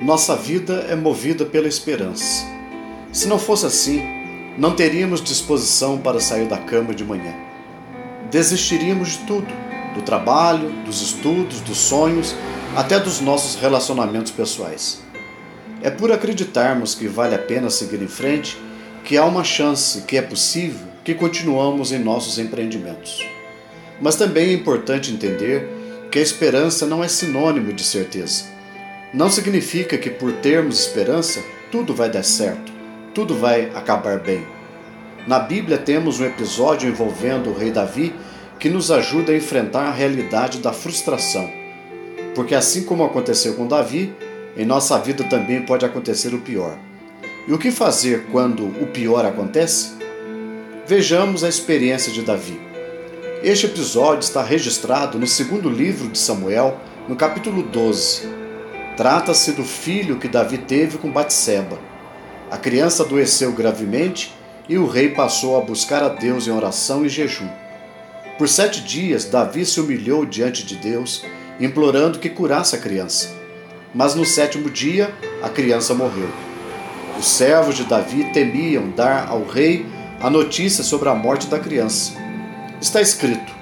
Nossa vida é movida pela esperança. Se não fosse assim, não teríamos disposição para sair da cama de manhã. Desistiríamos de tudo: do trabalho, dos estudos, dos sonhos, até dos nossos relacionamentos pessoais. É por acreditarmos que vale a pena seguir em frente que há uma chance, que é possível, que continuamos em nossos empreendimentos. Mas também é importante entender que a esperança não é sinônimo de certeza. Não significa que por termos esperança, tudo vai dar certo, tudo vai acabar bem. Na Bíblia temos um episódio envolvendo o rei Davi que nos ajuda a enfrentar a realidade da frustração. Porque assim como aconteceu com Davi, em nossa vida também pode acontecer o pior. E o que fazer quando o pior acontece? Vejamos a experiência de Davi. Este episódio está registrado no segundo livro de Samuel, no capítulo 12. Trata-se do filho que Davi teve com Batseba. A criança adoeceu gravemente e o rei passou a buscar a Deus em oração e jejum. Por sete dias, Davi se humilhou diante de Deus, implorando que curasse a criança. Mas no sétimo dia, a criança morreu. Os servos de Davi temiam dar ao rei a notícia sobre a morte da criança. Está escrito: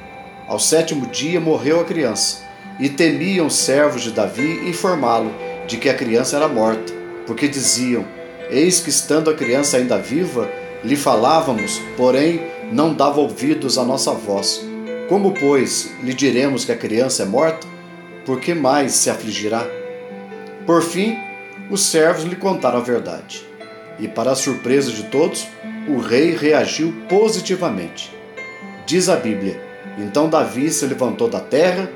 Ao sétimo dia morreu a criança e temiam os servos de Davi informá-lo de que a criança era morta, porque diziam: Eis que estando a criança ainda viva, lhe falávamos, porém não dava ouvidos à nossa voz. Como, pois, lhe diremos que a criança é morta? Por que mais se afligirá? Por fim, os servos lhe contaram a verdade. E, para a surpresa de todos, o rei reagiu positivamente. Diz a Bíblia: Então Davi se levantou da terra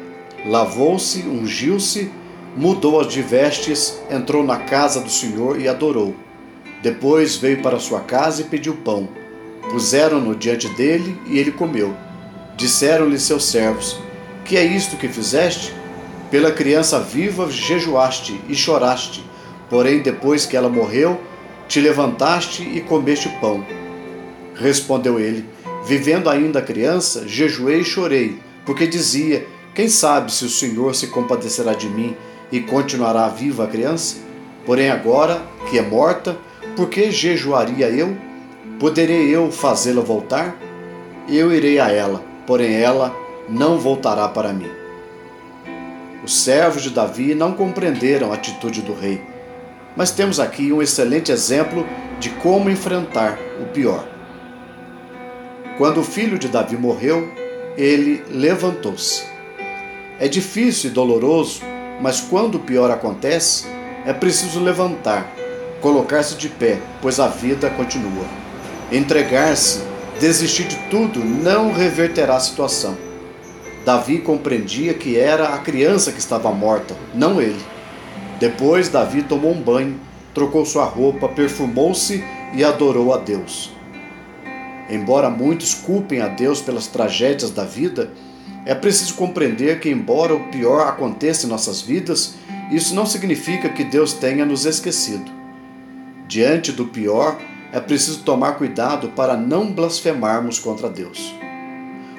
lavou-se, ungiu-se, mudou as de vestes, entrou na casa do Senhor e adorou. Depois veio para sua casa e pediu pão. Puseram-no diante dele e ele comeu. Disseram-lhe seus servos: Que é isto que fizeste? Pela criança viva jejuaste e choraste, porém depois que ela morreu, te levantaste e comeste pão. Respondeu ele: Vivendo ainda a criança, jejuei e chorei, porque dizia: quem sabe se o Senhor se compadecerá de mim e continuará viva a criança? Porém, agora que é morta, por que jejuaria eu? Poderei eu fazê-la voltar? Eu irei a ela, porém ela não voltará para mim. Os servos de Davi não compreenderam a atitude do rei, mas temos aqui um excelente exemplo de como enfrentar o pior. Quando o filho de Davi morreu, ele levantou-se é difícil e doloroso, mas quando o pior acontece, é preciso levantar, colocar-se de pé, pois a vida continua. Entregar-se, desistir de tudo, não reverterá a situação. Davi compreendia que era a criança que estava morta, não ele. Depois, Davi tomou um banho, trocou sua roupa, perfumou-se e adorou a Deus. Embora muitos culpem a Deus pelas tragédias da vida, é preciso compreender que, embora o pior aconteça em nossas vidas, isso não significa que Deus tenha nos esquecido. Diante do pior, é preciso tomar cuidado para não blasfemarmos contra Deus.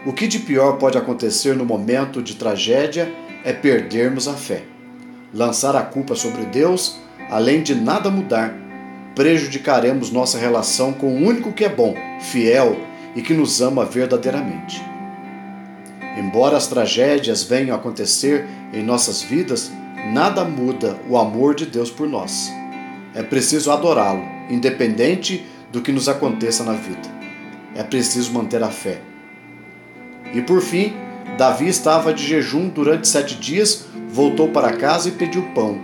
O que de pior pode acontecer no momento de tragédia é perdermos a fé. Lançar a culpa sobre Deus, além de nada mudar, prejudicaremos nossa relação com o único que é bom, fiel e que nos ama verdadeiramente. Embora as tragédias venham a acontecer em nossas vidas, nada muda o amor de Deus por nós. É preciso adorá-lo, independente do que nos aconteça na vida. É preciso manter a fé. E por fim, Davi estava de jejum durante sete dias, voltou para casa e pediu pão.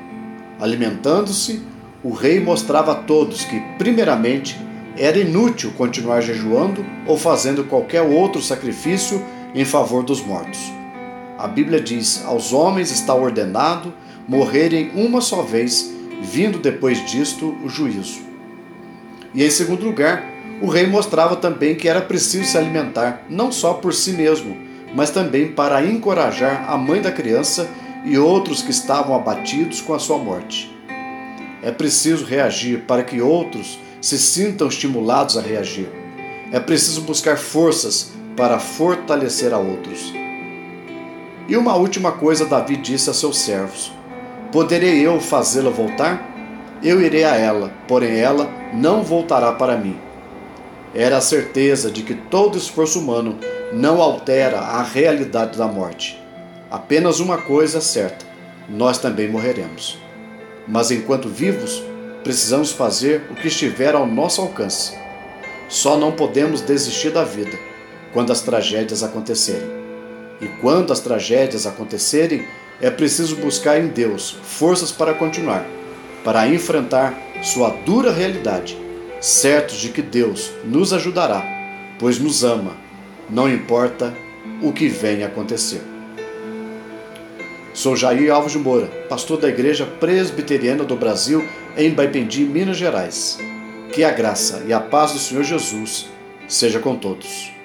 Alimentando-se, o rei mostrava a todos que, primeiramente, era inútil continuar jejuando ou fazendo qualquer outro sacrifício em favor dos mortos. A Bíblia diz: aos homens está ordenado morrerem uma só vez, vindo depois disto o juízo. E em segundo lugar, o rei mostrava também que era preciso se alimentar, não só por si mesmo, mas também para encorajar a mãe da criança e outros que estavam abatidos com a sua morte. É preciso reagir para que outros se sintam estimulados a reagir. É preciso buscar forças para fortalecer a outros. E uma última coisa Davi disse a seus servos: Poderei eu fazê-la voltar? Eu irei a ela, porém ela não voltará para mim. Era a certeza de que todo esforço humano não altera a realidade da morte. Apenas uma coisa é certa: nós também morreremos. Mas enquanto vivos, precisamos fazer o que estiver ao nosso alcance. Só não podemos desistir da vida quando as tragédias acontecerem. E quando as tragédias acontecerem, é preciso buscar em Deus forças para continuar, para enfrentar sua dura realidade, certos de que Deus nos ajudará, pois nos ama, não importa o que venha acontecer. Sou Jair Alves de Moura, pastor da Igreja Presbiteriana do Brasil em Baipendi, Minas Gerais. Que a graça e a paz do Senhor Jesus seja com todos.